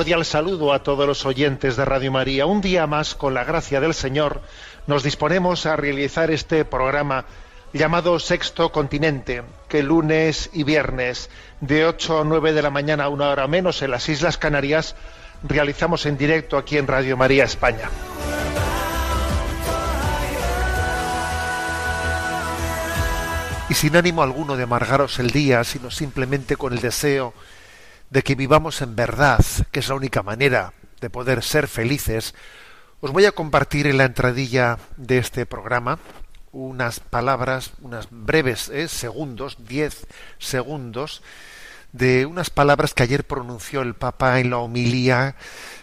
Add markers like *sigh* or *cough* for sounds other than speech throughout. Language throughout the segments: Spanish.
Cordial saludo a todos los oyentes de Radio María. Un día más, con la gracia del Señor, nos disponemos a realizar este programa llamado Sexto Continente, que lunes y viernes de 8 a 9 de la mañana, una hora menos, en las Islas Canarias, realizamos en directo aquí en Radio María España. Y sin ánimo alguno de amargaros el día, sino simplemente con el deseo de que vivamos en verdad, que es la única manera de poder ser felices, os voy a compartir en la entradilla de este programa unas palabras, unas breves eh, segundos, diez segundos, de unas palabras que ayer pronunció el Papa en la homilía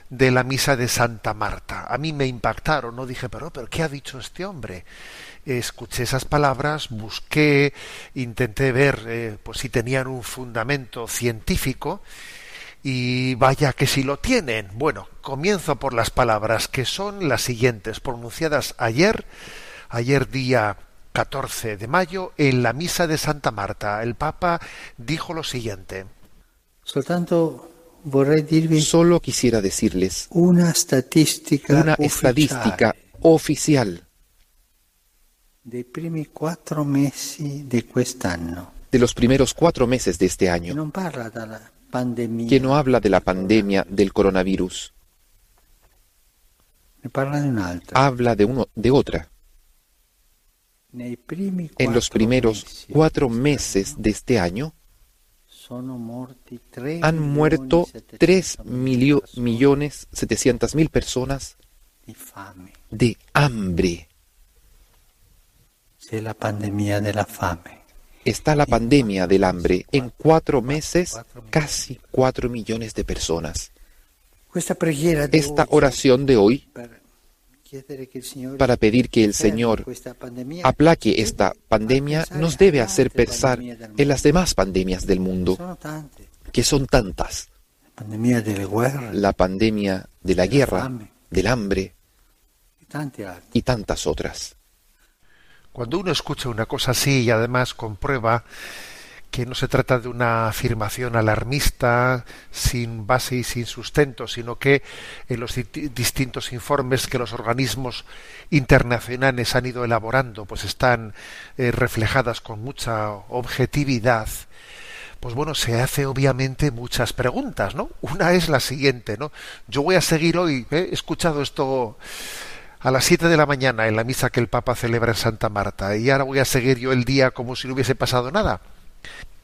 de la misa de Santa Marta. A mí me impactaron, no dije, pero, pero ¿qué ha dicho este hombre? Escuché esas palabras, busqué, intenté ver eh, pues si tenían un fundamento científico y vaya que si lo tienen. Bueno, comienzo por las palabras que son las siguientes, pronunciadas ayer, ayer día 14 de mayo, en la misa de Santa Marta. El Papa dijo lo siguiente. Soltanto Solo quisiera decirles una estadística oficial de los primeros cuatro meses de este año, pandemia, que no habla de la pandemia del coronavirus, habla de, uno, de otra. En los primeros cuatro meses de este año sono morti 3 han muerto 3 milio- millones 700 mil personas de hambre. C'è la pandemia della fame. Está la pandemia del hambre. En cuatro meses, casi 4 millones de personas. Esta oración de hoy para pedir que el Señor aplaque esta pandemia nos debe hacer pensar en las demás pandemias del mundo, que son tantas. La pandemia de la guerra, del hambre y tantas otras. Cuando uno escucha una cosa así y además comprueba que no se trata de una afirmación alarmista sin base y sin sustento, sino que en los di- distintos informes que los organismos internacionales han ido elaborando, pues están eh, reflejadas con mucha objetividad. Pues bueno, se hace obviamente muchas preguntas, ¿no? Una es la siguiente, ¿no? Yo voy a seguir hoy, ¿eh? he escuchado esto a las 7 de la mañana en la misa que el Papa celebra en Santa Marta y ahora voy a seguir yo el día como si no hubiese pasado nada.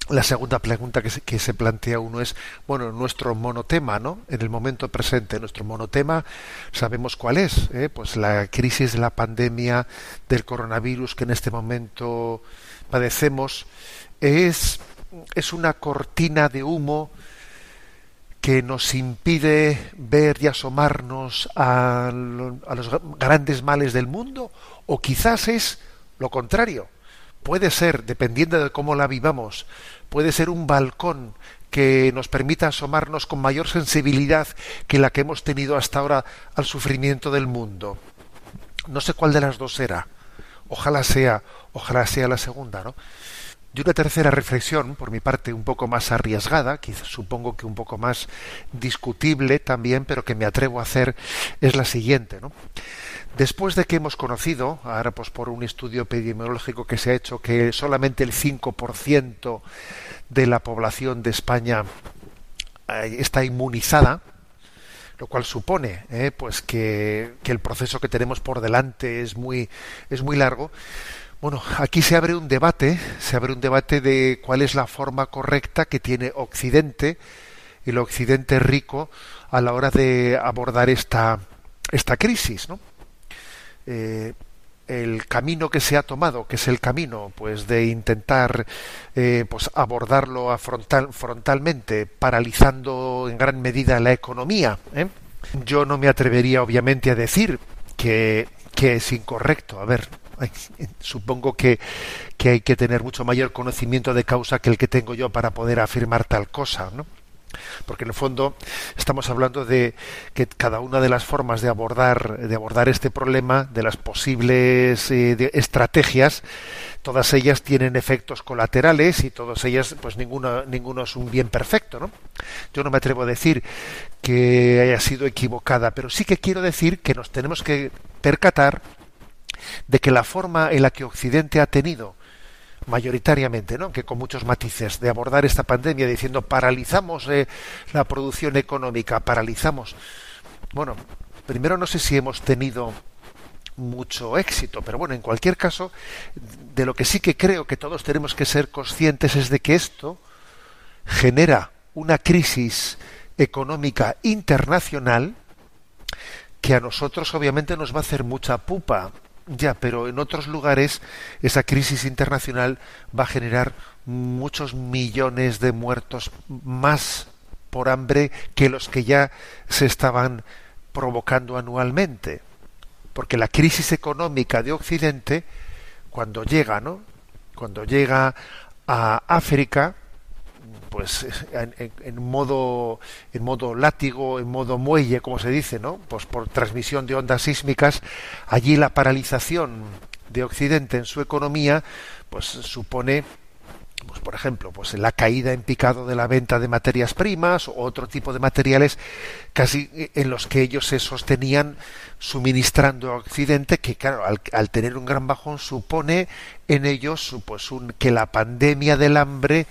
La segunda pregunta que se, plantea uno es, bueno, nuestro monotema, ¿no? En el momento presente, nuestro monotema, sabemos cuál es, ¿eh? pues la crisis de la pandemia del coronavirus que en este momento padecemos, es, es una cortina de humo que nos impide ver y asomarnos a, a los grandes males del mundo, o quizás es lo contrario. Puede ser, dependiendo de cómo la vivamos, puede ser un balcón que nos permita asomarnos con mayor sensibilidad que la que hemos tenido hasta ahora al sufrimiento del mundo. No sé cuál de las dos será. Ojalá sea, ojalá sea la segunda, ¿no? Y una tercera reflexión, por mi parte, un poco más arriesgada, quizás supongo que un poco más discutible también, pero que me atrevo a hacer, es la siguiente, ¿no? Después de que hemos conocido, ahora pues por un estudio epidemiológico que se ha hecho, que solamente el 5% de la población de España eh, está inmunizada, lo cual supone eh, pues que, que, el proceso que tenemos por delante es muy, es muy largo. Bueno, aquí se abre un debate, se abre un debate de cuál es la forma correcta que tiene Occidente, el Occidente rico, a la hora de abordar esta, esta crisis, ¿no? Eh, el camino que se ha tomado, que es el camino pues de intentar eh, pues abordarlo frontal, frontalmente, paralizando en gran medida la economía. ¿eh? Yo no me atrevería obviamente a decir que, que es incorrecto. A ver, *laughs* supongo que, que hay que tener mucho mayor conocimiento de causa que el que tengo yo para poder afirmar tal cosa, ¿no? porque en el fondo estamos hablando de que cada una de las formas de abordar de abordar este problema de las posibles eh, estrategias todas ellas tienen efectos colaterales y todas ellas pues ninguna ninguno es un bien perfecto no yo no me atrevo a decir que haya sido equivocada pero sí que quiero decir que nos tenemos que percatar de que la forma en la que Occidente ha tenido mayoritariamente, ¿no? que con muchos matices, de abordar esta pandemia diciendo paralizamos eh, la producción económica, paralizamos. Bueno, primero no sé si hemos tenido mucho éxito, pero bueno, en cualquier caso, de lo que sí que creo que todos tenemos que ser conscientes es de que esto genera una crisis económica internacional que a nosotros obviamente nos va a hacer mucha pupa ya, pero en otros lugares esa crisis internacional va a generar muchos millones de muertos más por hambre que los que ya se estaban provocando anualmente. Porque la crisis económica de Occidente, cuando llega, ¿no? Cuando llega a África, pues en, modo en modo látigo, en modo muelle, como se dice, ¿no? Pues por transmisión de ondas sísmicas, allí la paralización de Occidente en su economía, pues supone pues por ejemplo, pues la caída en picado de la venta de materias primas o otro tipo de materiales casi en los que ellos se sostenían suministrando a Occidente, que claro, al, tener un gran bajón supone en ellos pues un, que la pandemia del hambre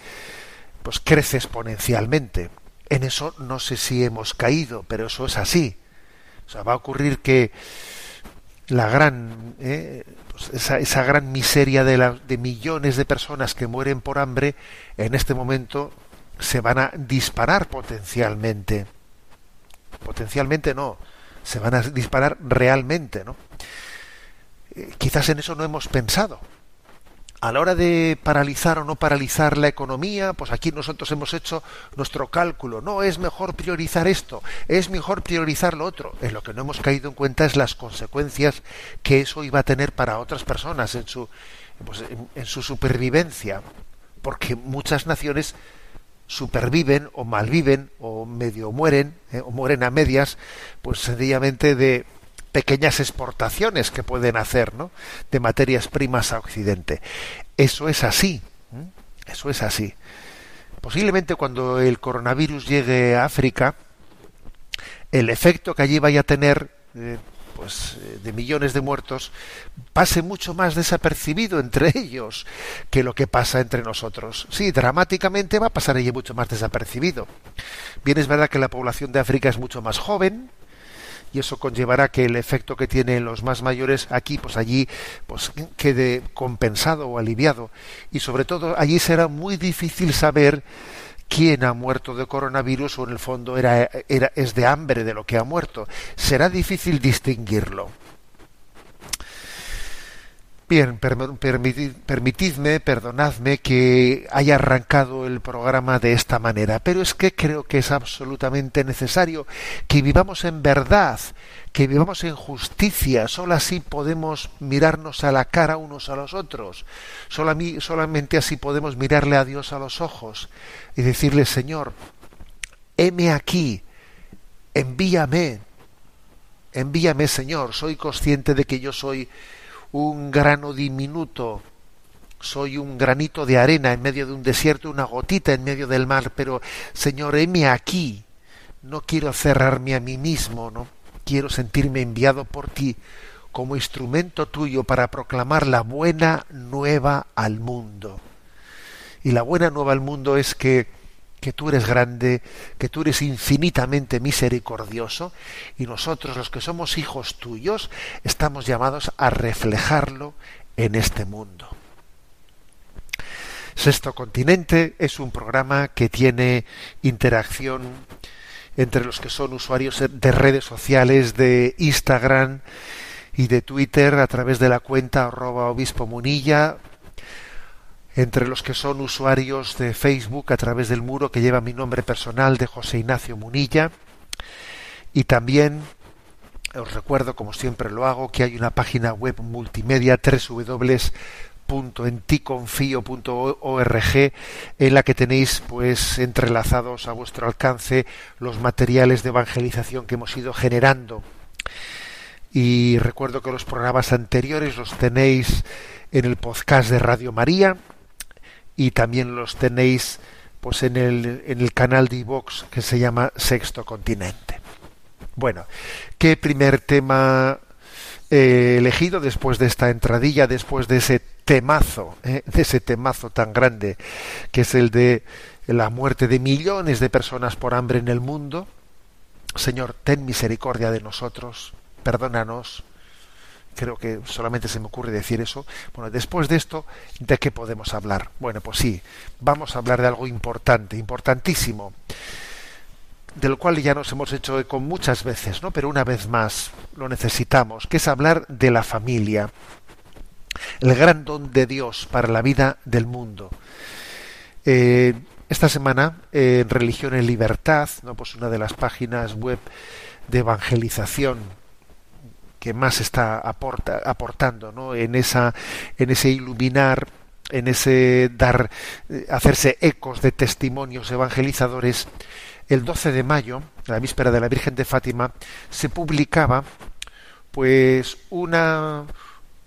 pues crece exponencialmente. En eso no sé si hemos caído, pero eso es así. O sea, va a ocurrir que la gran, eh, pues esa, esa, gran miseria de, de millones de personas que mueren por hambre, en este momento se van a disparar potencialmente. Potencialmente no, se van a disparar realmente, ¿no? Eh, quizás en eso no hemos pensado a la hora de paralizar o no paralizar la economía, pues aquí nosotros hemos hecho nuestro cálculo. No, es mejor priorizar esto, es mejor priorizar lo otro. En lo que no hemos caído en cuenta es las consecuencias que eso iba a tener para otras personas en su, pues, en, su supervivencia. Porque muchas naciones superviven o malviven o medio mueren eh, o mueren a medias, pues sencillamente de pequeñas exportaciones que pueden hacer ¿no? de materias primas a Occidente. Eso es así, eso es así. Posiblemente cuando el coronavirus llegue a África, el efecto que allí vaya a tener eh, pues eh, de millones de muertos pase mucho más desapercibido entre *laughs* ellos que lo que pasa entre nosotros. Sí, dramáticamente va a pasar allí mucho más desapercibido. Bien es verdad que la población de África es mucho más joven, y eso conllevará que el efecto que tienen los más mayores aquí, pues allí, pues quede compensado o aliviado. Y sobre todo allí será muy difícil saber quién ha muerto de coronavirus o en el fondo era, era, es de hambre de lo que ha muerto. Será difícil distinguirlo. Bien, permitidme, perdonadme que haya arrancado el programa de esta manera, pero es que creo que es absolutamente necesario que vivamos en verdad, que vivamos en justicia, solo así podemos mirarnos a la cara unos a los otros, solamente así podemos mirarle a Dios a los ojos y decirle, Señor, heme aquí, envíame, envíame Señor, soy consciente de que yo soy un grano diminuto, soy un granito de arena en medio de un desierto, una gotita en medio del mar, pero Señor, heme aquí. No quiero cerrarme a mí mismo, no quiero sentirme enviado por ti como instrumento tuyo para proclamar la buena nueva al mundo. Y la buena nueva al mundo es que que tú eres grande, que tú eres infinitamente misericordioso y nosotros los que somos hijos tuyos estamos llamados a reflejarlo en este mundo. Sexto Continente es un programa que tiene interacción entre los que son usuarios de redes sociales, de Instagram y de Twitter a través de la cuenta arroba obispo munilla, entre los que son usuarios de Facebook a través del muro que lleva mi nombre personal de José Ignacio Munilla. Y también os recuerdo, como siempre lo hago, que hay una página web multimedia www.enticonfio.org en la que tenéis pues entrelazados a vuestro alcance los materiales de evangelización que hemos ido generando. Y recuerdo que los programas anteriores los tenéis en el podcast de Radio María, y también los tenéis pues en el, en el canal de iVox que se llama Sexto Continente. Bueno, ¿qué primer tema he elegido después de esta entradilla, después de ese temazo, eh, de ese temazo tan grande que es el de la muerte de millones de personas por hambre en el mundo? Señor, ten misericordia de nosotros, perdónanos, creo que solamente se me ocurre decir eso. Bueno, después de esto, ¿de qué podemos hablar? Bueno, pues sí, vamos a hablar de algo importante, importantísimo, del cual ya nos hemos hecho eco muchas veces, ¿no? Pero una vez más lo necesitamos, que es hablar de la familia, el gran don de Dios para la vida del mundo. Eh, esta semana, en Religión en Libertad, ¿no? pues una de las páginas web de evangelización que más está aporta, aportando ¿no? en esa en ese iluminar en ese dar eh, hacerse ecos de testimonios evangelizadores el 12 de mayo la víspera de la Virgen de Fátima se publicaba pues una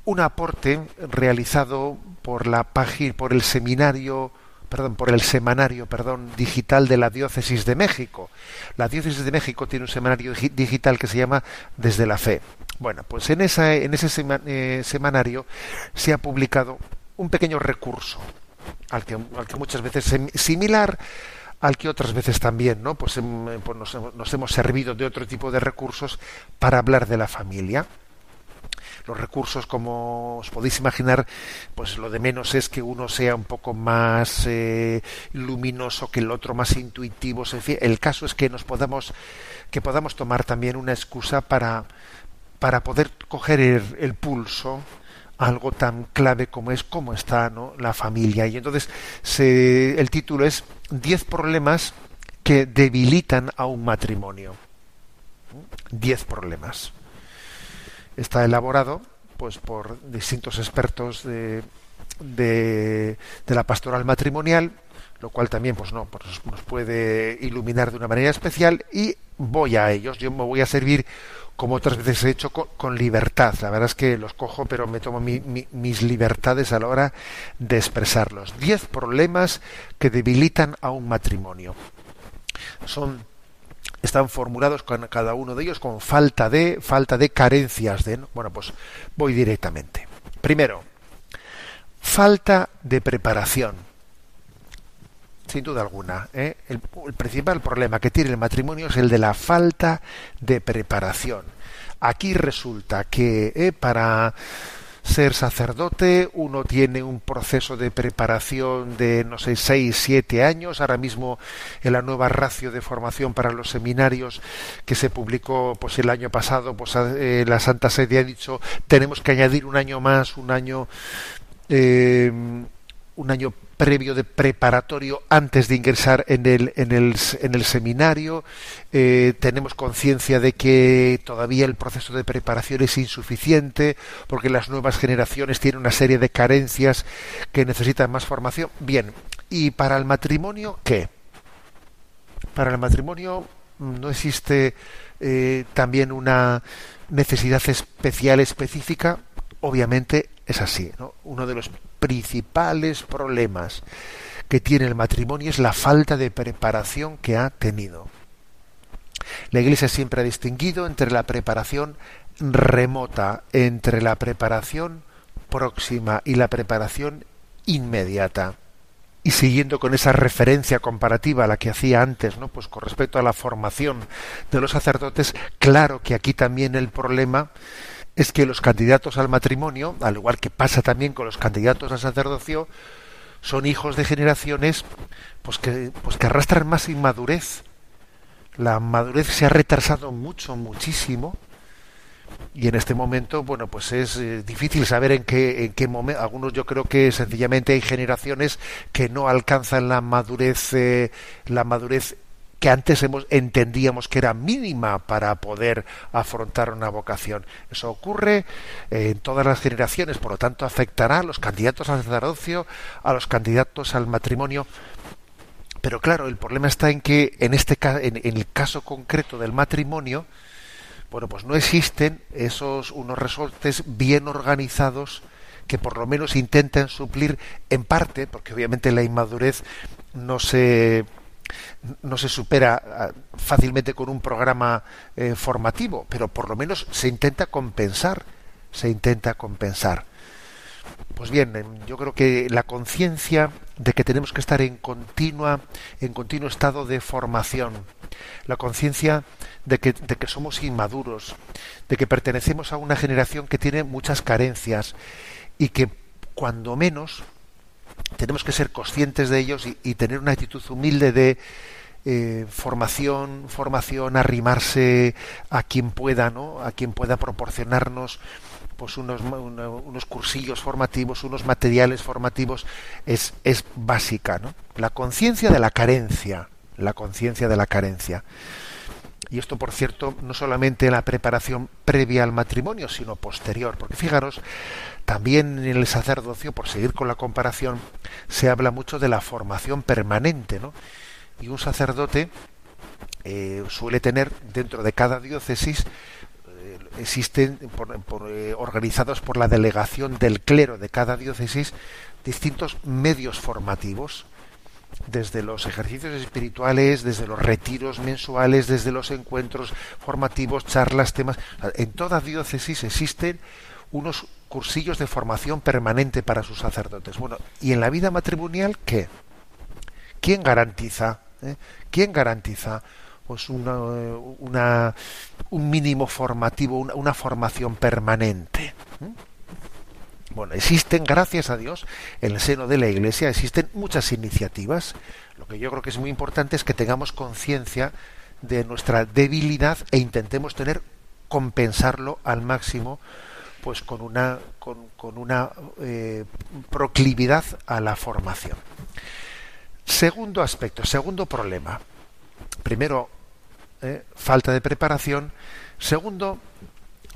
un aporte realizado por la página por el seminario perdón, por el semanario, perdón, digital de la Diócesis de México. La Diócesis de México tiene un semanario digital que se llama Desde la Fe. Bueno, pues en, esa, en ese eh, semanario se ha publicado un pequeño recurso, al que, muchas veces es similar al que otras veces también, ¿no? Pues, em, pues nos, nos hemos servido de otro tipo de recursos para hablar de la familia los recursos, como os podéis imaginar, pues lo de menos es que uno sea un poco más eh, luminoso que el otro, más intuitivo. el caso es que nos podamos, que podamos tomar también una excusa para, para poder coger el, pulso algo tan clave como es cómo está ¿no? la familia. Y entonces se, el título es 10 problemas que debilitan a un matrimonio. 10 problemas está elaborado pues por distintos expertos de, de, la pastoral matrimonial lo cual también pues no pues nos puede iluminar de una manera especial y voy a ellos. Yo me voy a servir como otras veces he hecho con, libertad. La verdad es que los cojo pero me tomo mis libertades a la hora de expresarlos. Diez problemas que debilitan a un matrimonio. Son están formulados con cada uno de ellos con falta de falta de carencias de bueno pues voy directamente primero falta de preparación sin duda alguna ¿eh? el, principal problema que tiene el matrimonio es el de la falta de preparación aquí resulta que ¿eh? para ser sacerdote, uno tiene un proceso de preparación de, no sé, seis, siete años, ahora mismo en la nueva ratio de formación para los seminarios que se publicó pues el año pasado, pues eh, la Santa Sede ha dicho tenemos que añadir un año más, un año eh, un año previo de preparatorio antes de ingresar en el, en el, en el seminario. Eh, tenemos conciencia de que todavía el proceso de preparación es insuficiente porque las nuevas generaciones tienen una serie de carencias que necesitan más formación. Bien, ¿y para el matrimonio qué? Para el matrimonio no existe eh, también una necesidad especial específica. Obviamente es así. ¿no? Uno de los principales problemas que tiene el matrimonio es la falta de preparación que ha tenido. La Iglesia siempre ha distinguido entre la preparación remota, entre la preparación próxima y la preparación inmediata. Y siguiendo con esa referencia comparativa a la que hacía antes, ¿no? Pues con respecto a la formación de los sacerdotes, claro que aquí también el problema es que los candidatos al matrimonio, al igual que pasa también con los candidatos al sacerdocio, son hijos de generaciones pues que, pues que arrastran más inmadurez. La madurez se ha retrasado mucho, muchísimo. Y en este momento, bueno, pues es eh, difícil saber en qué, en qué momento. Algunos yo creo que sencillamente hay generaciones que no alcanzan la madurez, eh, la madurez que antes hemos, entendíamos que era mínima para poder afrontar una vocación. Eso ocurre eh, en todas las generaciones, por lo tanto afectará a los candidatos al sacerdocio, a los candidatos al matrimonio. Pero claro, el problema está en que en este en, en el caso concreto del matrimonio, bueno, pues no existen esos unos resortes bien organizados que por lo menos intenten suplir en parte, porque obviamente la inmadurez no se no se supera ah, fácilmente con un programa eh, formativo, pero por lo menos se intenta compensar, se intenta compensar. Pues bien, yo creo que la conciencia de que tenemos que estar en continua, en continuo estado de formación, la conciencia de que, de que somos inmaduros, de que pertenecemos a una generación que tiene muchas carencias y que cuando menos tenemos que ser conscientes de ellos y, tener una actitud humilde de eh, formación, formación, arrimarse a quien pueda, ¿no? A quien pueda proporcionarnos pues unos, unos cursillos formativos, unos materiales formativos, es, es básica, ¿no? La conciencia de la carencia, la conciencia de la carencia. Y esto, por cierto, no solamente en la preparación previa al matrimonio, sino posterior. Porque fijaros, también en el sacerdocio, por seguir con la comparación, se habla mucho de la formación permanente, ¿no? Y un sacerdote eh, suele tener dentro de cada diócesis eh, existen eh, organizados por la delegación del clero de cada diócesis distintos medios formativos desde los ejercicios espirituales, desde los retiros mensuales, desde los encuentros formativos, charlas, temas. En toda diócesis existen unos cursillos de formación permanente para sus sacerdotes. Bueno, ¿y en la vida matrimonial qué? ¿Quién garantiza? Eh? ¿Quién garantiza pues una, una, un mínimo formativo, una, formación permanente? ¿Mm? Bueno, existen, gracias a Dios, en el seno de la Iglesia existen muchas iniciativas. Lo que yo creo que es muy importante es que tengamos conciencia de nuestra debilidad e intentemos tener compensarlo al máximo pues con una con, una eh, proclividad a la formación. Segundo aspecto segundo problema. Primero eh, falta de preparación. Segundo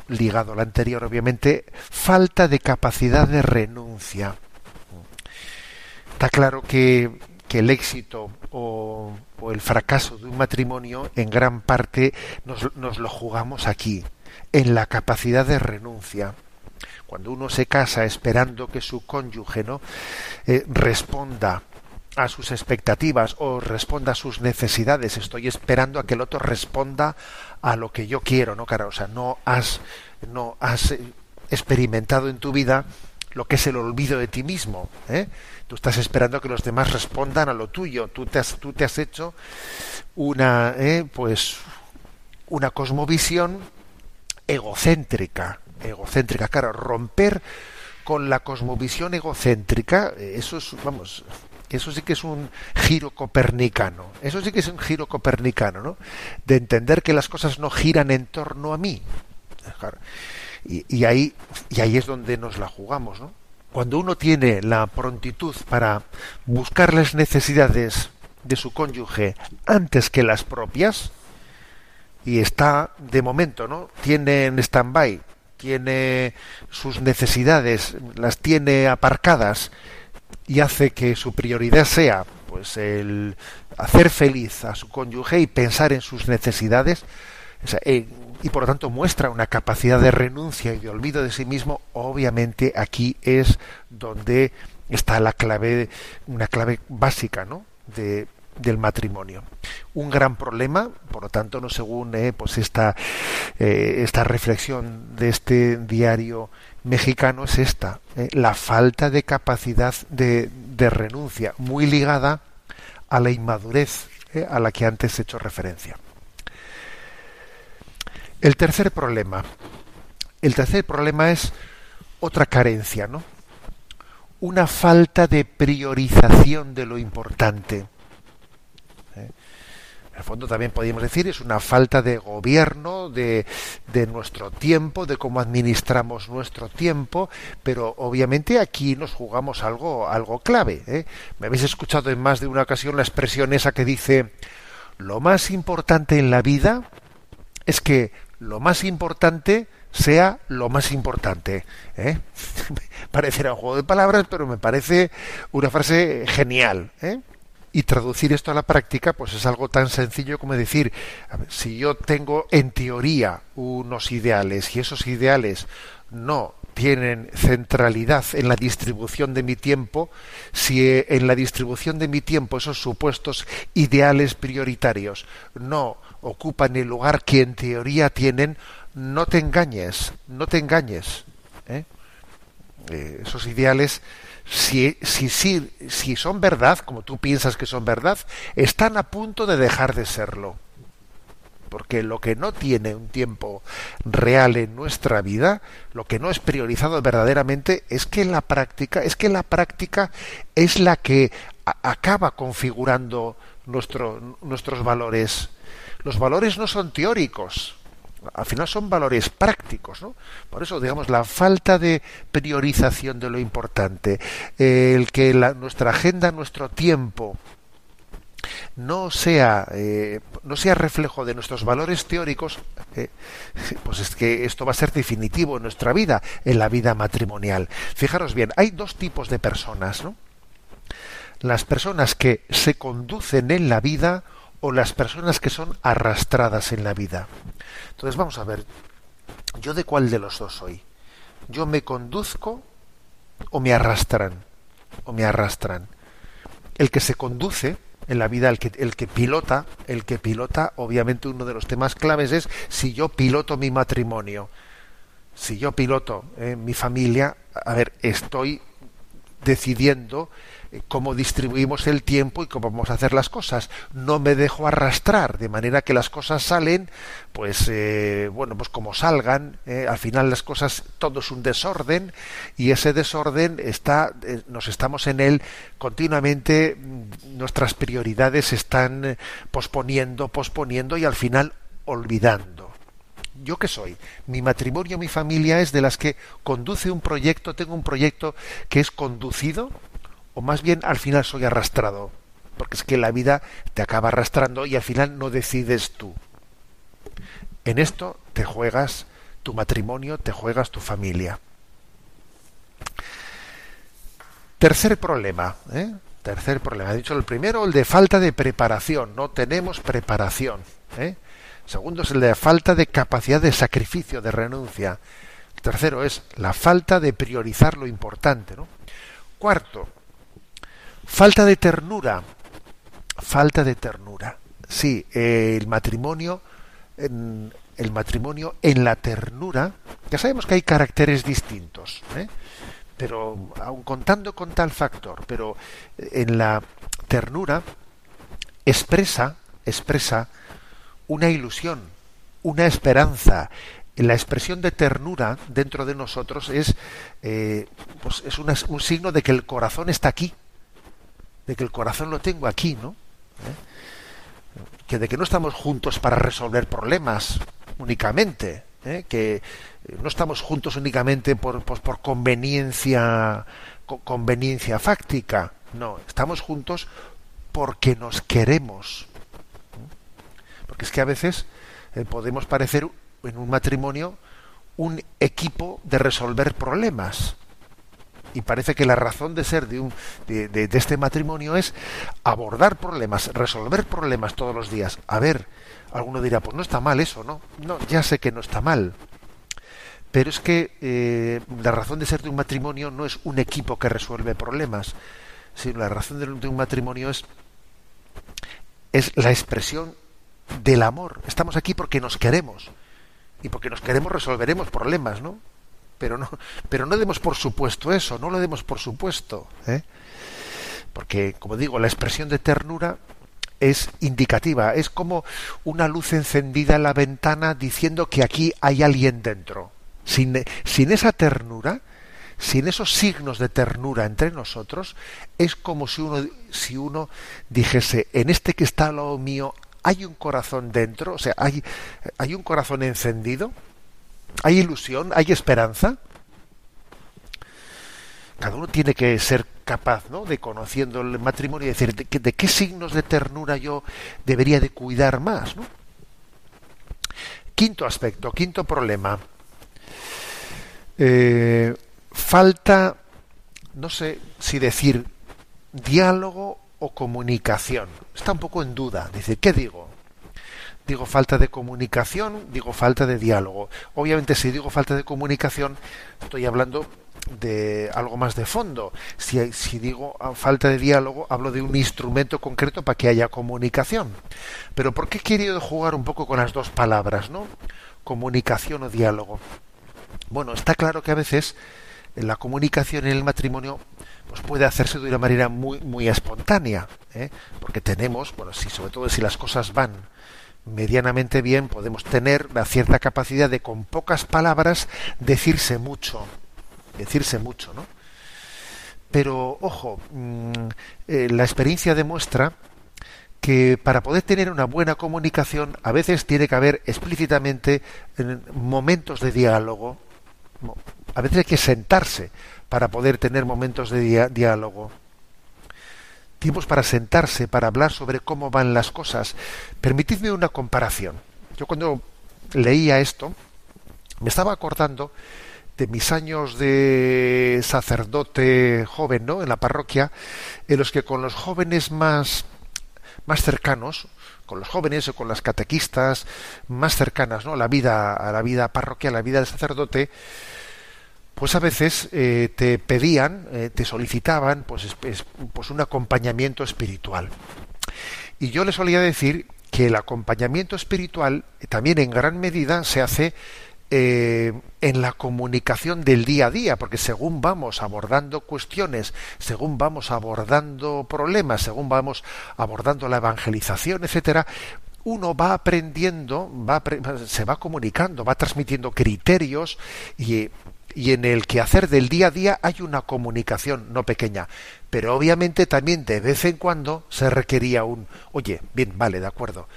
ligado al anterior, obviamente, falta de capacidad de renuncia. Está claro que, el éxito o, el fracaso de un matrimonio en gran parte nos, nos, lo jugamos aquí, en la capacidad de renuncia. Cuando uno se casa esperando que su cónyuge ¿no? Eh, responda a sus expectativas o responda a sus necesidades, estoy esperando a que el otro responda a lo que yo quiero, ¿no, cara? O sea, no has, no has eh, experimentado en tu vida lo que es el olvido de ti mismo. ¿eh? Tú estás esperando que los demás respondan a lo tuyo. Tú te has, tú te has hecho una, ¿eh? pues, una cosmovisión egocéntrica. Egocéntrica, claro, romper con la cosmovisión egocéntrica, eh, eso es, vamos, eso sí que es un giro copernicano. Eso sí que es un giro copernicano, ¿no? De entender que las cosas no giran en torno a mí. Y, y, ahí, y ahí es donde nos la jugamos, ¿no? Cuando uno tiene la prontitud para buscar las necesidades de su cónyuge antes que las propias, y está de momento, ¿no? Tiene en stand-by, tiene sus necesidades, las tiene aparcadas y hace que su prioridad sea pues el hacer feliz a su cónyuge y pensar en sus necesidades eh, y por lo tanto muestra una capacidad de renuncia y de olvido de sí mismo obviamente aquí es donde está la clave una clave básica ¿no? de, del matrimonio. Un gran problema, por lo tanto, no según eh, pues esta, eh, esta reflexión de este diario mexicano es esta, eh, la falta de capacidad de, de, renuncia, muy ligada a la inmadurez a la que antes he hecho referencia. El tercer problema, el tercer problema es otra carencia, ¿no? Una falta de priorización de lo importante el fondo también podríamos decir es una falta de gobierno de, de, nuestro tiempo, de cómo administramos nuestro tiempo, pero obviamente aquí nos jugamos algo, algo clave. ¿eh? Me habéis escuchado en más de una ocasión la expresión esa que dice lo más importante en la vida es que lo más importante sea lo más importante. ¿eh? *laughs* Parecerá un juego de palabras, pero me parece una frase genial. ¿eh? Y traducir esto a la práctica, pues es algo tan sencillo como decir, si yo tengo en teoría unos ideales y esos ideales no tienen centralidad en la distribución de mi tiempo, si eh, en la distribución de mi tiempo esos supuestos ideales prioritarios no ocupan el lugar que en teoría tienen, no te engañes, no te engañes. ¿eh? Eh, esos ideales si, si, si, si son verdad, como tú piensas que son verdad, están a punto de dejar de serlo. Porque lo que no tiene un tiempo real en nuestra vida, lo que no es priorizado verdaderamente, es que la práctica, es que la práctica es la que acaba configurando nuestro, nuestros valores. Los valores no son teóricos, al final son valores prácticos, ¿no? Por eso, digamos, la falta de priorización de lo importante, el que la, nuestra agenda, nuestro tiempo, no sea eh, no sea reflejo de nuestros valores teóricos eh, pues es que esto va a ser definitivo en nuestra vida en la vida matrimonial fijaros bien hay dos tipos de personas ¿no? las personas que se conducen en la vida o las personas que son arrastradas en la vida. Entonces vamos a ver, ¿yo de cuál de los dos soy? ¿Yo me conduzco o me arrastran? ¿O me arrastran? El que se conduce en la vida, el que, pilota, el que pilota, obviamente uno de los temas claves es si yo piloto mi matrimonio. Si yo piloto eh, mi familia, a ver, estoy decidiendo eh, cómo distribuimos el tiempo y cómo vamos a hacer las cosas. No me dejo arrastrar, de manera que las cosas salen, pues eh, bueno, pues como salgan. Eh, al final las cosas todo es un desorden y ese desorden está, nos estamos en él continuamente. Mm, nuestras prioridades se están posponiendo, posponiendo y al final olvidando. ¿Yo qué soy? Mi matrimonio, mi familia es de las que conduce un proyecto, tengo un proyecto que es conducido o más bien al final soy arrastrado, porque es que la vida te acaba arrastrando y al final no decides tú. En esto te juegas tu matrimonio, te juegas tu familia. Tercer problema, ¿eh? tercer problema. He dicho el primero, el de falta de preparación. No tenemos preparación. ¿eh? Segundo es de falta de capacidad de sacrificio, de renuncia. Tercero es la falta de priorizar lo importante. ¿no? Cuarto, Falta de ternura. Falta de ternura. Sí, el matrimonio, en, el matrimonio en la ternura, ya sabemos que hay caracteres distintos, ¿eh? pero aun contando con tal factor, pero en la ternura expresa, expresa una ilusión, una esperanza, la expresión de ternura dentro de nosotros es, eh, pues es un signo de que el corazón está aquí, de que el corazón lo tengo aquí, ¿no? Que de que no estamos juntos para resolver problemas únicamente, ¿eh? que no estamos juntos únicamente por, pues, conveniencia, co- conveniencia fáctica, no, estamos juntos porque nos queremos. Es que a veces eh, podemos parecer en un matrimonio un equipo de resolver problemas. Y parece que la razón de ser de, este matrimonio es abordar problemas, resolver problemas todos los días. A ver, alguno dirá, pues no está mal eso, ¿no? No, ya sé que no está mal. Pero es que eh, la razón de ser de un matrimonio no es un equipo que resuelve problemas, sino la razón de, de un matrimonio es, es la expresión del amor. Estamos aquí porque nos queremos. Y porque nos queremos resolveremos problemas, ¿no? Pero no, pero no demos por supuesto eso, no lo demos por supuesto. ¿eh? Porque, como digo, la expresión de ternura es indicativa, es como una luz encendida en la ventana diciendo que aquí hay alguien dentro. Sin, sin esa ternura, sin esos signos de ternura entre nosotros, es como si uno, si uno dijese, en este que está lado mío, hay un corazón dentro, o sea, hay, hay un corazón encendido, hay ilusión, hay esperanza. Cada uno tiene que ser capaz, ¿no? De conociendo el matrimonio y decir de, de qué signos de ternura yo debería de cuidar más, ¿no? Quinto aspecto, quinto problema. Eh, falta, no sé si decir diálogo o comunicación. Está un poco en duda. Dice, ¿qué digo? Digo falta de comunicación, digo falta de diálogo. Obviamente si digo falta de comunicación, estoy hablando de algo más de fondo. Si, si digo ah, falta de diálogo, hablo de un instrumento concreto para que haya comunicación. Pero ¿por qué he querido jugar un poco con las dos palabras, no? Comunicación o diálogo. Bueno, está claro que a veces la comunicación en el matrimonio pues puede hacerse de una manera muy muy espontánea, ¿eh? porque tenemos, bueno, si sobre todo si las cosas van medianamente bien, podemos tener una cierta capacidad de con pocas palabras decirse mucho, decirse mucho, ¿no? Pero ojo, mm, eh, la experiencia demuestra que para poder tener una buena comunicación a veces tiene que haber explícitamente momentos de diálogo. A veces hay que sentarse para poder tener momentos de diálogo. Tiempos para sentarse, para hablar sobre cómo van las cosas. Permitidme una comparación. Yo cuando leía esto, me estaba acordando de mis años de sacerdote joven, ¿no? En la parroquia, en los que con los jóvenes más más cercanos, con los jóvenes o con las catequistas más cercanas, ¿no? La vida, a la vida parroquial, a la vida del sacerdote, pues a veces eh, te pedían, eh, te solicitaban, pues, es- es- pues un acompañamiento espiritual. Y yo le solía decir que el acompañamiento espiritual eh, también en gran medida se hace en la comunicación del día a día, porque según vamos abordando cuestiones, según vamos abordando problemas, según vamos abordando la evangelización, etcétera, uno va aprendiendo, va se va comunicando, va transmitiendo criterios y, y en el quehacer del día a día hay una comunicación no pequeña. Pero obviamente también de vez en cuando se requería un, oye, bien, vale, de acuerdo.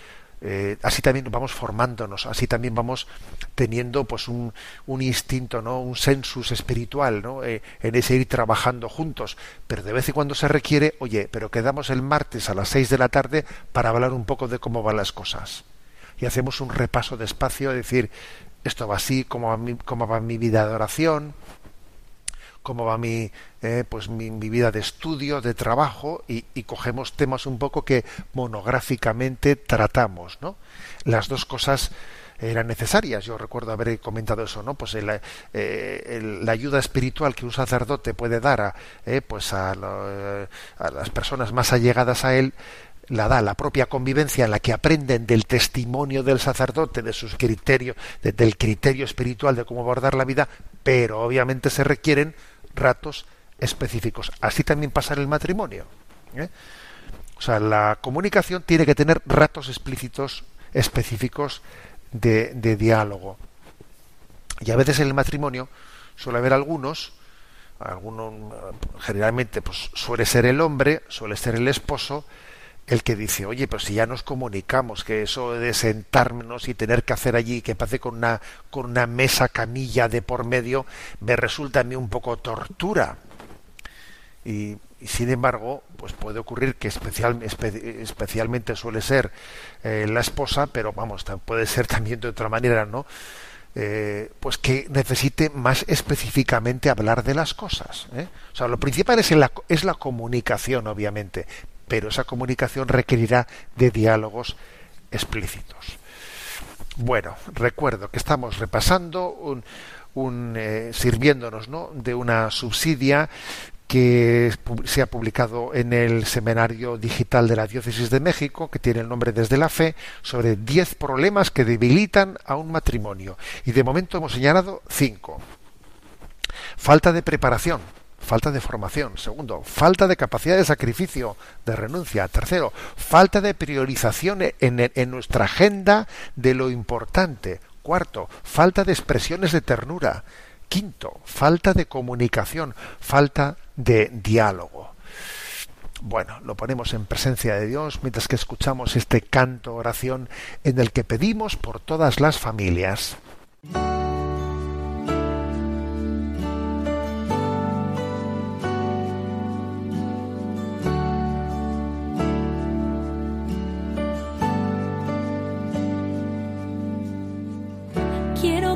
Eh, así también vamos formándonos, así también vamos teniendo pues un, un instinto, ¿no? un sensus espiritual, ¿no? Eh, en ese ir trabajando juntos. Pero de vez en cuando se requiere, oye, pero quedamos el martes a las seis de la tarde para hablar un poco de cómo van las cosas. Y hacemos un repaso despacio, decir, esto va así, cómo va mi, cómo va mi vida de oración, cómo va mi, eh, pues mi, mi vida de estudio, de trabajo, y, cogemos temas un poco que monográficamente tratamos, ¿no? Las dos cosas eran necesarias. Yo recuerdo haber comentado eso, ¿no? Pues el, eh, la ayuda espiritual que un sacerdote puede dar a, eh, pues a, lo- a las personas más allegadas a él, la da la propia convivencia en la que aprenden del testimonio del sacerdote, de sus criterios, de- del criterio espiritual de cómo abordar la vida, pero obviamente se requieren ratos específicos. Así también pasa en el matrimonio. ¿eh? O sea, la comunicación tiene que tener ratos explícitos, específicos de, de diálogo. Y a veces en el matrimonio suele haber algunos, algunos generalmente pues suele ser el hombre, suele ser el esposo, el que dice, oye, pues si ya nos comunicamos, que eso de sentarnos y tener que hacer allí, que pase con una, con una mesa camilla de por medio, me resulta a mí un poco tortura. Y, sin embargo, pues puede ocurrir que especial, especialmente suele ser eh, la esposa, pero vamos, puede ser también de otra manera, ¿no? Eh, pues que necesite más específicamente hablar de las cosas. ¿eh? O sea, lo principal es, la, es la comunicación, obviamente, pero esa comunicación requerirá de diálogos explícitos. Bueno, recuerdo que estamos repasando un, eh, sirviéndonos ¿no? de una subsidia que se ha publicado en el Seminario Digital de la Diócesis de México, que tiene el nombre Desde la Fe, sobre 10 problemas que debilitan a un matrimonio. Y de momento hemos señalado cinco. Falta de preparación, falta de formación. Segundo, falta de capacidad de sacrificio, de renuncia. Tercero, falta de priorización en, en nuestra agenda de lo importante. Cuarto, falta de expresiones de ternura. Quinto, falta de comunicación, falta de diálogo. Bueno, lo ponemos en presencia de Dios mientras que escuchamos este canto oración en el que pedimos por todas las familias.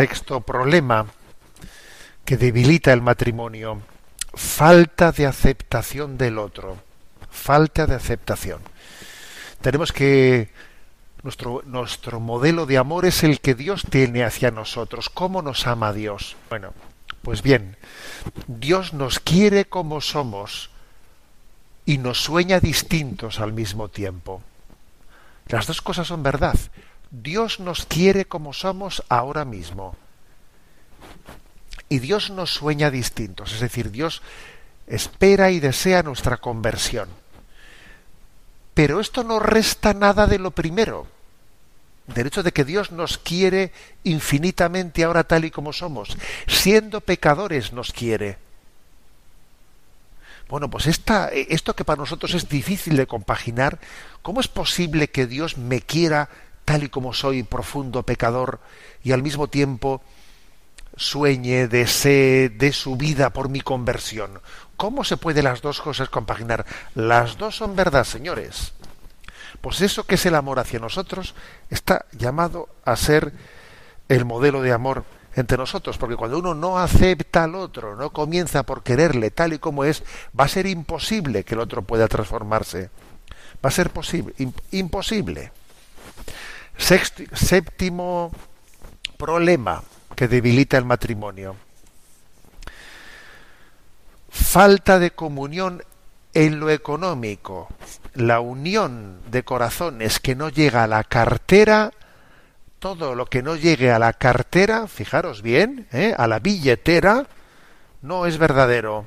Sexto problema que debilita el matrimonio, falta de aceptación del otro, falta de aceptación. Tenemos que nuestro, nuestro modelo de amor es el que Dios tiene hacia nosotros. ¿Cómo nos ama Dios? Bueno, pues bien, Dios nos quiere como somos y nos sueña distintos al mismo tiempo. Las dos cosas son verdad. Dios nos quiere como somos ahora mismo. Y Dios nos sueña distintos, es decir, Dios espera y desea nuestra conversión. Pero esto no resta nada de lo primero, del hecho de que Dios nos quiere infinitamente ahora tal y como somos, siendo pecadores nos quiere. Bueno, pues esta, esto que para nosotros es difícil de compaginar, ¿cómo es posible que Dios me quiera tal y como soy, profundo pecador, y al mismo tiempo sueñe, desee, de su vida por mi conversión. ¿Cómo se puede las dos cosas compaginar? Las dos son verdad, señores. Pues eso que es el amor hacia nosotros está llamado a ser el modelo de amor entre nosotros, porque cuando uno no acepta al otro, no comienza por quererle tal y como es, va a ser imposible que el otro pueda transformarse. Va a ser posible, imposible. Séptimo problema que debilita el matrimonio. Falta de comunión en lo económico. La unión de corazones que no llega a la cartera, todo lo que no llegue a la cartera, fijaros bien, ¿eh? a la billetera, no es verdadero.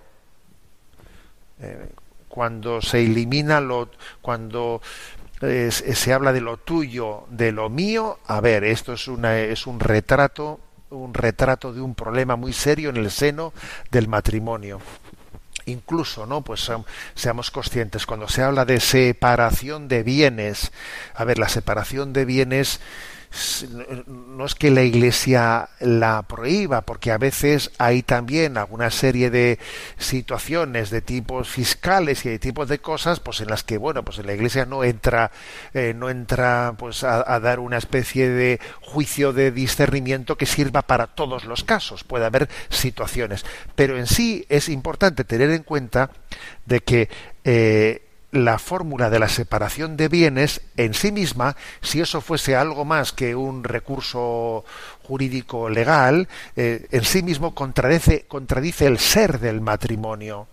Eh, cuando se elimina lo, cuando se habla de lo tuyo, de lo mío, a ver, esto es, una, es un retrato, un retrato de un problema muy serio en el seno del matrimonio. Incluso, ¿no? Pues seamos conscientes, cuando se habla de separación de bienes, a ver, la separación de bienes no es que la Iglesia la prohíba, porque a veces hay también alguna serie de situaciones de tipos fiscales y de tipos de cosas, pues en las que bueno, pues la Iglesia no entra, eh, no entra pues a, a, dar una especie de juicio de discernimiento que sirva para todos los casos. Puede haber situaciones, pero en sí es importante tener en cuenta de que eh, la fórmula de la separación de bienes en sí misma, si eso fuese algo más que un recurso jurídico legal, eh, en sí mismo contradice, el ser del matrimonio.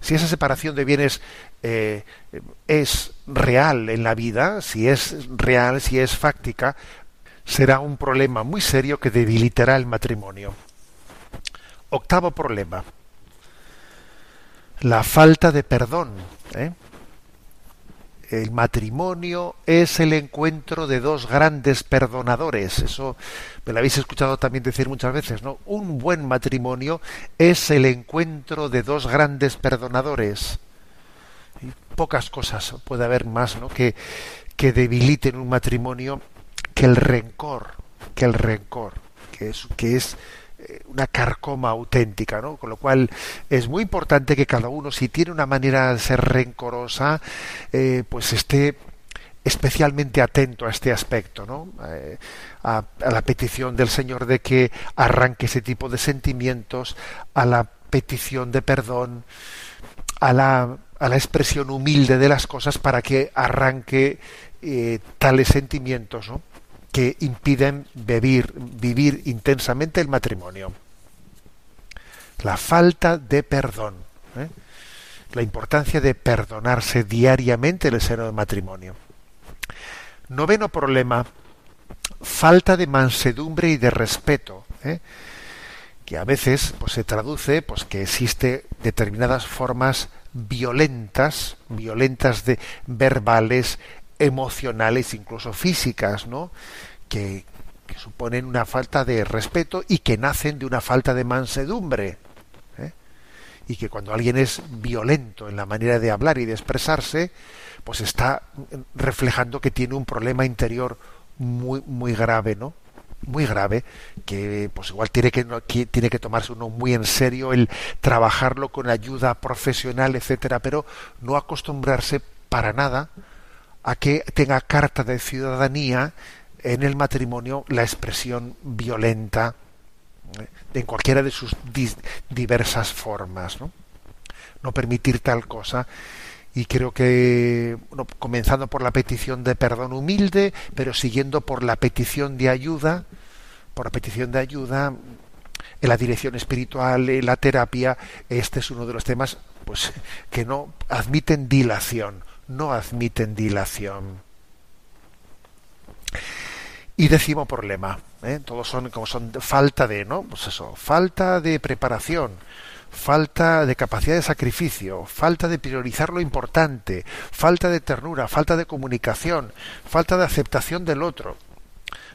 Si esa separación de bienes eh, es real en la vida, si es real, si es fáctica, será un problema muy serio que debilitará el matrimonio. Octavo problema la falta de perdón. ¿eh? El matrimonio es el encuentro de dos grandes perdonadores. Eso me lo habéis escuchado también decir muchas veces, ¿no? Un buen matrimonio es el encuentro de dos grandes perdonadores. Y pocas cosas puede haber más, ¿no? Que, que debiliten un matrimonio que el rencor, que el rencor, que es, que es una carcoma auténtica, ¿no? Con lo cual es muy importante que cada uno, si tiene una manera de ser rencorosa, eh, pues esté especialmente atento a este aspecto, ¿no? Eh, a, la petición del Señor de que arranque ese tipo de sentimientos, a la petición de perdón, a la, a la expresión humilde de las cosas para que arranque eh, tales sentimientos, ¿no? Que impiden vivir, intensamente el matrimonio. La falta de perdón. ¿eh? La importancia de perdonarse diariamente en el seno del matrimonio. Noveno problema, falta de mansedumbre y de respeto, ¿eh? que a veces pues, se traduce pues, que existe determinadas formas violentas, violentas de verbales, emocionales, incluso físicas, ¿no? Que, suponen una falta de respeto y que nacen de una falta de mansedumbre. ¿eh? Y que cuando alguien es violento en la manera de hablar y de expresarse, pues está reflejando que tiene un problema interior muy, muy grave, ¿no? muy grave que pues igual tiene que, que, tiene que tomarse uno muy en serio el trabajarlo con ayuda profesional etcétera pero no acostumbrarse para nada a que tenga carta de ciudadanía en el matrimonio la expresión violenta ¿eh? en cualquiera de sus diversas formas ¿no? permitir tal cosa y creo que comenzando por la petición de perdón humilde, pero siguiendo por la petición de ayuda, por la petición de ayuda en la dirección espiritual, en la terapia, este es uno de los temas pues que no admiten dilación, no admiten dilación. Y décimo problema, ¿eh? todos son como son falta de, ¿no? Pues eso, falta de preparación, falta de capacidad de sacrificio, falta de priorizar lo importante, falta de ternura, falta de comunicación, falta de aceptación del otro,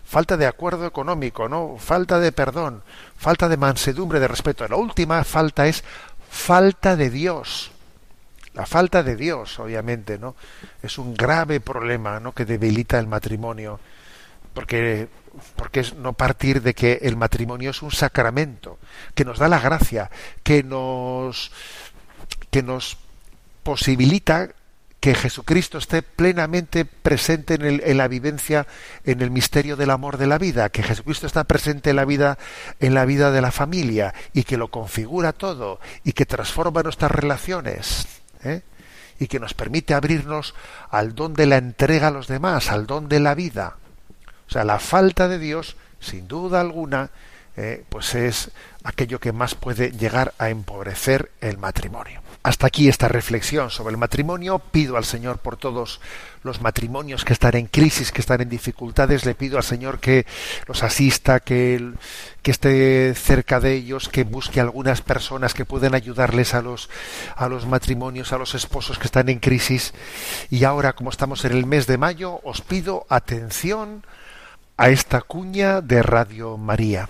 falta de acuerdo económico, ¿no? Falta de perdón, falta de mansedumbre, de respeto. La última falta es falta de Dios. La falta de Dios, obviamente, ¿no? Es un grave problema, ¿no? que debilita el matrimonio, porque porque es no partir de que el matrimonio es un sacramento, que nos da la gracia, que nos que nos posibilita que Jesucristo esté plenamente presente en, el, en, la vivencia, en el misterio del amor de la vida, que Jesucristo está presente en la vida, en la vida de la familia y que lo configura todo y que transforma nuestras relaciones. ¿Eh? y que nos permite abrirnos al don de la entrega a los demás, al don de la vida. O sea, la falta de Dios, sin duda alguna, eh, pues es aquello que más puede llegar a empobrecer el matrimonio. Hasta aquí esta reflexión sobre el matrimonio. Pido al Señor por todos los matrimonios que están en crisis, que están en dificultades. Le pido al Señor que los asista, que, esté cerca de ellos, que busque algunas personas que puedan ayudarles a los, a los matrimonios, a los esposos que están en crisis. Y ahora, como estamos en el mes de mayo, os pido atención a esta cuña de Radio María.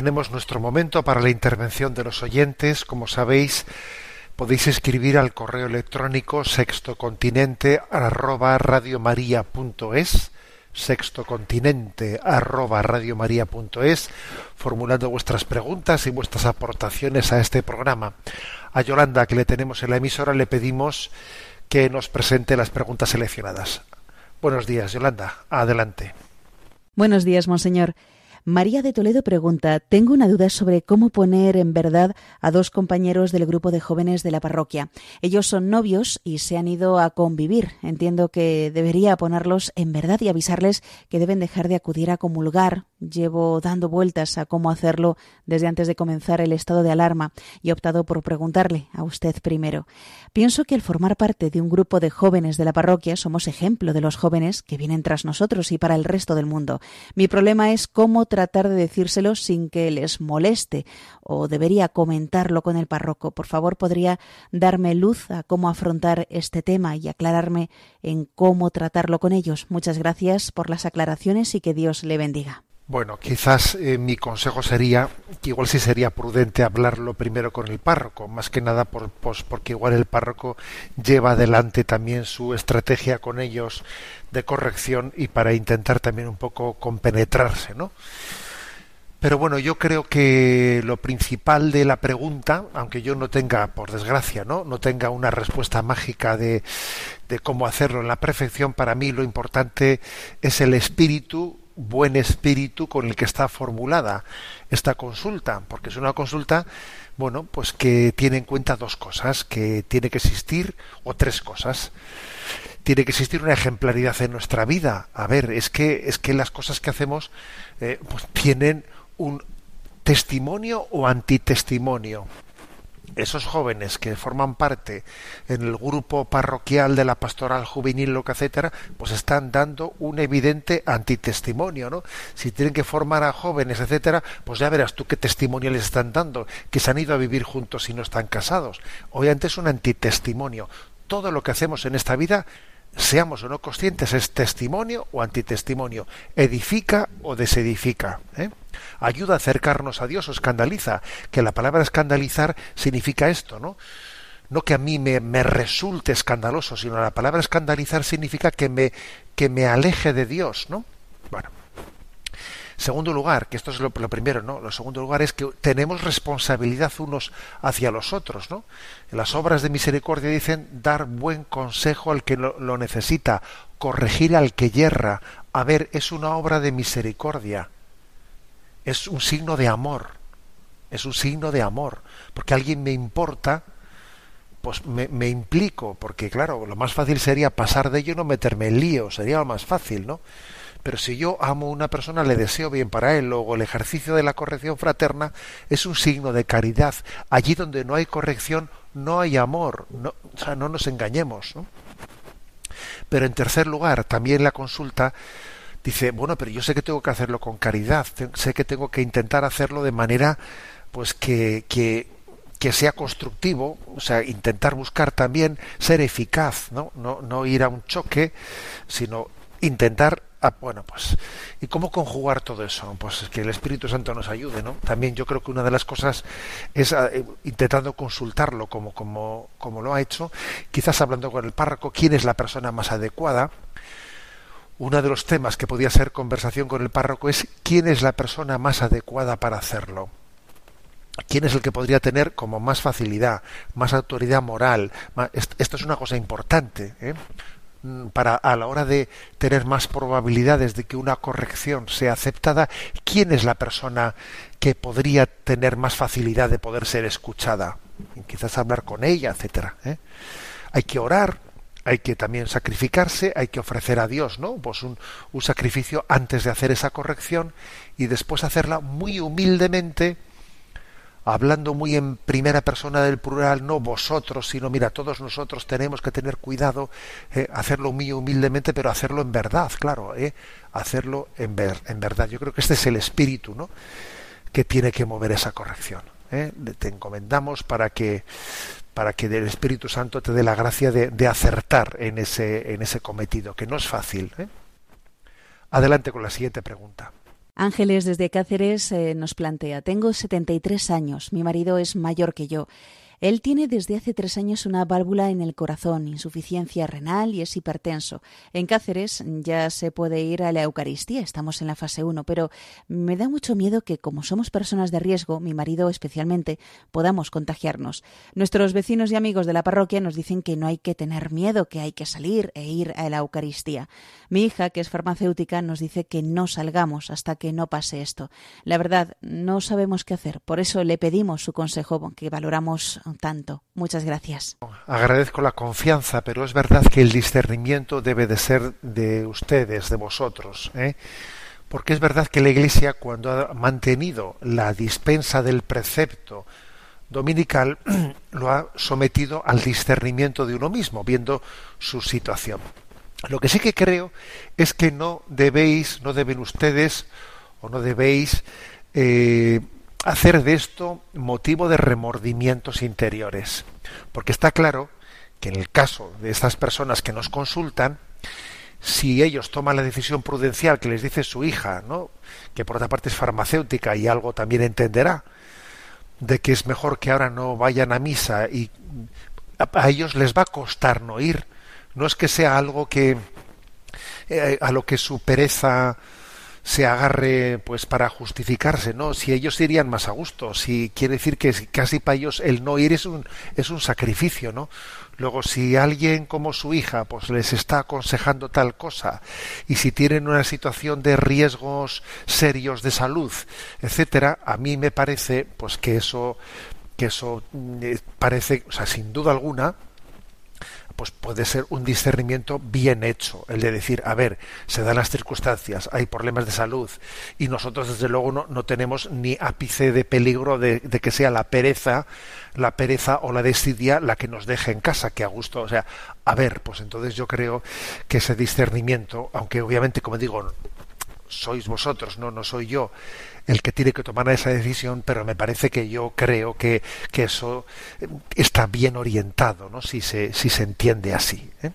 Tenemos nuestro momento para la intervención de los oyentes. Como sabéis, podéis escribir al correo electrónico sextocontinente arroba sextocontinente arroba radiomaria.es formulando vuestras preguntas y vuestras aportaciones a este programa. A Yolanda, que le tenemos en la emisora, le pedimos que nos presente las preguntas seleccionadas. Buenos días, Yolanda. Adelante. Buenos días, monseñor. María de Toledo pregunta, tengo una duda sobre cómo poner en verdad a dos compañeros del grupo de jóvenes de la parroquia. Ellos son novios y se han ido a convivir. Entiendo que debería ponerlos en verdad y avisarles que deben dejar de acudir a comulgar. Llevo dando vueltas a cómo hacerlo desde antes de comenzar el estado de alarma y he optado por preguntarle a usted primero. Pienso que al formar parte de un grupo de jóvenes de la parroquia somos ejemplo de los jóvenes que vienen tras nosotros y para el resto del mundo. Mi problema es cómo tratar de decírselo sin que les moleste o debería comentarlo con el párroco. Por favor, podría darme luz a cómo afrontar este tema y aclararme en cómo tratarlo con ellos. Muchas gracias por las aclaraciones y que Dios le bendiga. Bueno, quizás eh, mi consejo sería que igual sí sería prudente hablarlo primero con el párroco, más que nada por, pues porque igual el párroco lleva adelante también su estrategia con ellos de corrección y para intentar también un poco compenetrarse, ¿no? Pero bueno, yo creo que lo principal de la pregunta, aunque yo no tenga, por desgracia, no, no tenga una respuesta mágica de, de cómo hacerlo en la perfección, para mí lo importante es el espíritu buen espíritu con el que está formulada esta consulta, porque es una consulta, bueno, pues que tiene en cuenta dos cosas, que tiene que existir, o tres cosas. Tiene que existir una ejemplaridad en nuestra vida. A ver, es que, es que las cosas que hacemos eh, pues tienen un testimonio o antitestimonio esos jóvenes que forman parte en el grupo parroquial de la pastoral juvenil, lo que etcétera, pues están dando un evidente antitestimonio, ¿no? Si tienen que formar a jóvenes, etcétera, pues ya verás tú qué testimonio les están dando, que se han ido a vivir juntos y no están casados. Obviamente es un antitestimonio. Todo lo que hacemos en esta vida seamos o no conscientes, es testimonio o antitestimonio, edifica o desedifica. ¿eh? Ayuda a acercarnos a Dios o escandaliza, que la palabra escandalizar significa esto, ¿no? No que a mí me, me resulte escandaloso, sino la palabra escandalizar significa que me, que me aleje de Dios, ¿no? Bueno, Segundo lugar, que esto es lo, primero, ¿no? Lo segundo lugar es que tenemos responsabilidad unos hacia los otros, ¿no? Las obras de misericordia dicen dar buen consejo al que lo, lo necesita, corregir al que yerra. A ver, es una obra de misericordia. Es un signo de amor. Es un signo de amor. Porque alguien me importa, pues me, me, implico, porque claro, lo más fácil sería pasar de ello y no meterme en lío, sería lo más fácil, ¿no? Pero si yo amo a una persona, le deseo bien para él. Luego el ejercicio de la corrección fraterna es un signo de caridad. Allí donde no hay corrección, no hay amor. No, o sea, no nos engañemos. ¿no? Pero en tercer lugar, también la consulta dice, bueno, pero yo sé que tengo que hacerlo con caridad, sé que tengo que intentar hacerlo de manera pues que, que, que sea constructivo, o sea, intentar buscar también ser eficaz, ¿no? No, no ir a un choque, sino intentar Ah, bueno, pues, ¿y cómo conjugar todo eso? Pues que el Espíritu Santo nos ayude, ¿no? También yo creo que una de las cosas es eh, intentando consultarlo como, como, como lo ha hecho, quizás hablando con el párroco, quién es la persona más adecuada. Uno de los temas que podía ser conversación con el párroco es quién es la persona más adecuada para hacerlo. ¿Quién es el que podría tener como más facilidad, más autoridad moral? Esto es una cosa importante. ¿eh? Para a la hora de tener más probabilidades de que una corrección sea aceptada, ¿quién es la persona que podría tener más facilidad de poder ser escuchada? quizás hablar con ella, etcétera. ¿eh? Hay que orar, hay que también sacrificarse, hay que ofrecer a Dios, ¿no? Pues un, un sacrificio antes de hacer esa corrección y después hacerla muy humildemente hablando muy en primera persona del plural, no vosotros, sino mira, todos nosotros tenemos que tener cuidado, eh, hacerlo muy humildemente, pero hacerlo en verdad, claro, eh, hacerlo en, ver, en verdad. Yo creo que este es el espíritu, ¿no? que tiene que mover esa corrección. ¿eh? Te encomendamos para que para que el Espíritu Santo te dé la gracia de, de acertar en ese, en ese cometido, que no es fácil. ¿eh? Adelante con la siguiente pregunta. Ángeles desde Cáceres eh, nos plantea, tengo 73 años, mi marido es mayor que yo. Él tiene desde hace tres años una válvula en el corazón, insuficiencia renal y es hipertenso. En Cáceres ya se puede ir a la Eucaristía, estamos en la fase 1, pero me da mucho miedo que, como somos personas de riesgo, mi marido especialmente, podamos contagiarnos. Nuestros vecinos y amigos de la parroquia nos dicen que no hay que tener miedo, que hay que salir e ir a la Eucaristía. Mi hija, que es farmacéutica, nos dice que no salgamos hasta que no pase esto. La verdad, no sabemos qué hacer, por eso le pedimos su consejo, que valoramos tanto. Muchas gracias. Agradezco la confianza, pero es verdad que el discernimiento debe de ser de ustedes, de vosotros. ¿eh? Porque es verdad que la Iglesia, cuando ha mantenido la dispensa del precepto dominical, *clears throat* lo ha sometido al discernimiento de uno mismo, viendo su situación. Lo que sí que creo es que no debéis, no deben ustedes o no debéis eh, hacer de esto motivo de remordimientos interiores. Porque está claro que en el caso de estas personas que nos consultan, si ellos toman la decisión prudencial que les dice su hija, ¿no? que por otra parte es farmacéutica y algo también entenderá, de que es mejor que ahora no vayan a misa y a ellos les va a costar no ir. No es que sea algo que eh, a lo que su pereza se agarre pues para justificarse, ¿no? Si ellos irían más a gusto, si quiere decir que casi para ellos el no ir es un, es un sacrificio, ¿no? Luego, si alguien como su hija pues les está aconsejando tal cosa y si tienen una situación de riesgos serios de salud, etcétera, a mí me parece pues que eso que eso mm, parece, o sea, sin duda alguna, pues puede ser un discernimiento bien hecho, el de decir, a ver, se dan las circunstancias, hay problemas de salud y nosotros desde luego no, no tenemos ni ápice de peligro de, de, que sea la pereza, la pereza o la desidia la que nos deje en casa, que a gusto, o sea, a ver, pues entonces yo creo que ese discernimiento, aunque obviamente, como digo, sois vosotros, no, no soy yo, el que tiene que tomar esa decisión, pero me parece que yo creo que, que eso eh, está bien orientado, ¿no? si, se, si se entiende así. ¿eh?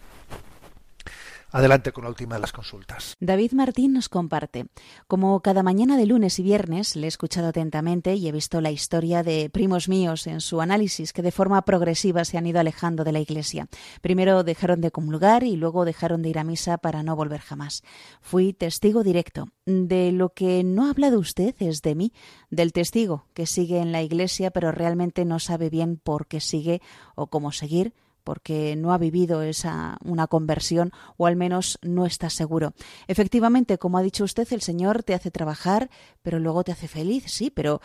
Adelante con la última de las consultas. David Martín nos comparte. Como cada mañana de lunes y viernes le he escuchado atentamente y he visto la historia de primos míos en su análisis que de forma progresiva se han ido alejando de la Iglesia. Primero dejaron de comulgar y luego dejaron de ir a misa para no volver jamás. Fui testigo directo. De lo que no ha hablado usted es de mí, del testigo que sigue en la Iglesia pero realmente no sabe bien por qué sigue o cómo seguir porque no ha vivido esa una conversión o al menos no está seguro. Efectivamente, como ha dicho usted, el Señor te hace trabajar, pero luego te hace feliz, sí, pero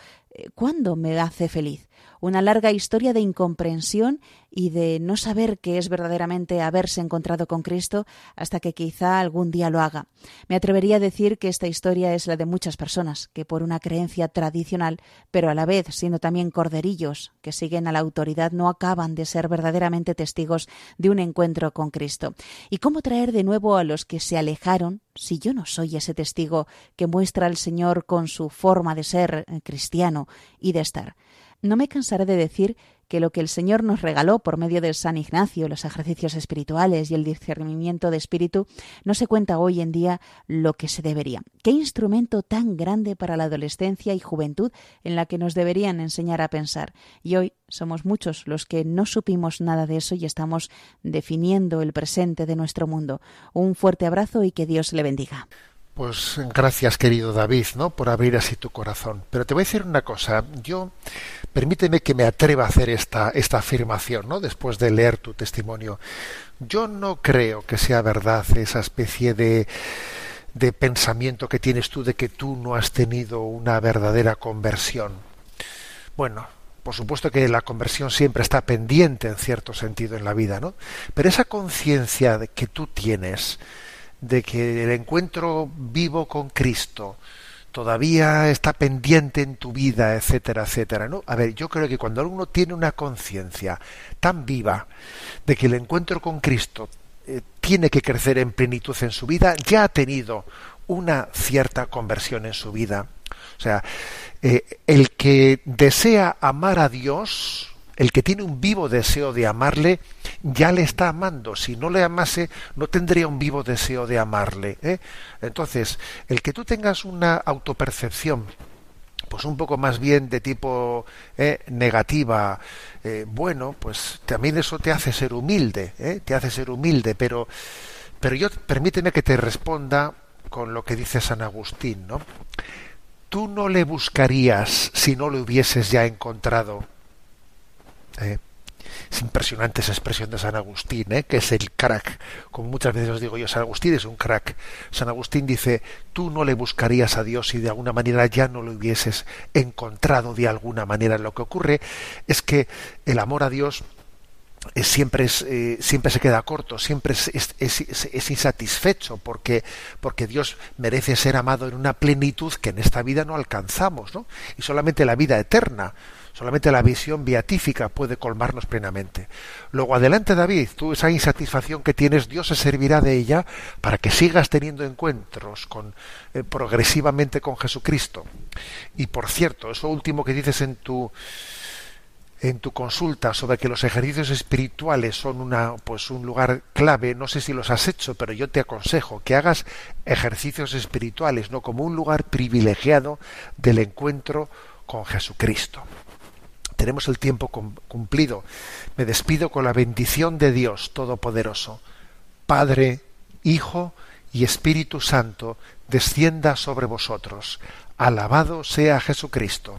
¿cuándo me hace feliz? Una larga historia de incomprensión y de no saber qué es verdaderamente haberse encontrado con Cristo hasta que quizá algún día lo haga. Me atrevería a decir que esta historia es la de muchas personas que por una creencia tradicional, pero a la vez siendo también corderillos que siguen a la autoridad, no acaban de ser verdaderamente testigos de un encuentro con Cristo. ¿Y cómo traer de nuevo a los que se alejaron si yo no soy ese testigo que muestra al Señor con su forma de ser eh, cristiano y de estar? No me cansaré de decir que lo que el Señor nos regaló por medio de San Ignacio, los ejercicios espirituales y el discernimiento de espíritu, no se cuenta hoy en día lo que se debería. Qué instrumento tan grande para la adolescencia y juventud en la que nos deberían enseñar a pensar. Y hoy somos muchos los que no supimos nada de eso y estamos definiendo el presente de nuestro mundo. Un fuerte abrazo y que Dios le bendiga. Pues gracias, querido David, ¿no? Por abrir así tu corazón. Pero te voy a decir una cosa. Yo, permíteme que me atreva a hacer esta, esta afirmación, ¿no? Después de leer tu testimonio. Yo no creo que sea verdad esa especie de, de pensamiento que tienes tú de que tú no has tenido una verdadera conversión. Bueno, por supuesto que la conversión siempre está pendiente en cierto sentido en la vida, ¿no? Pero esa conciencia que tú tienes, de que el encuentro vivo con Cristo todavía está pendiente en tu vida, etcétera, etcétera. ¿no? A ver, yo creo que cuando uno tiene una conciencia tan viva de que el encuentro con Cristo eh, tiene que crecer en plenitud en su vida, ya ha tenido una cierta conversión en su vida. O sea, eh, el que desea amar a Dios, el que tiene un vivo deseo de amarle, ya le está amando. Si no le amase, no tendría un vivo deseo de amarle. ¿eh? Entonces, el que tú tengas una autopercepción pues un poco más bien de tipo eh, negativa, eh, bueno, pues también eso te hace ser humilde, ¿eh? te hace ser humilde, pero, pero yo permíteme que te responda con lo que dice San Agustín, ¿no? Tú no le buscarías si no le hubieses ya encontrado. ¿Eh? Es impresionante esa expresión de San Agustín, ¿eh? que es el crack. Como muchas veces os digo yo, San Agustín es un crack. San Agustín dice, tú no le buscarías a Dios si de alguna manera ya no lo hubieses encontrado de alguna manera. Lo que ocurre es que el amor a Dios es, siempre, es, eh, siempre se queda corto, siempre es, es, es, insatisfecho, porque, porque Dios merece ser amado en una plenitud que en esta vida no alcanzamos, ¿no? Y solamente la vida eterna Solamente la visión beatífica puede colmarnos plenamente. Luego adelante David, tú esa insatisfacción que tienes, Dios se servirá de ella para que sigas teniendo encuentros con, eh, progresivamente con Jesucristo. Y por cierto, eso último que dices en tu en tu consulta sobre que los ejercicios espirituales son una pues un lugar clave, no sé si los has hecho, pero yo te aconsejo que hagas ejercicios espirituales, no como un lugar privilegiado del encuentro con Jesucristo tenemos el tiempo cumplido. Me despido con la bendición de Dios Todopoderoso. Padre, Hijo y Espíritu Santo, descienda sobre vosotros. Alabado sea Jesucristo.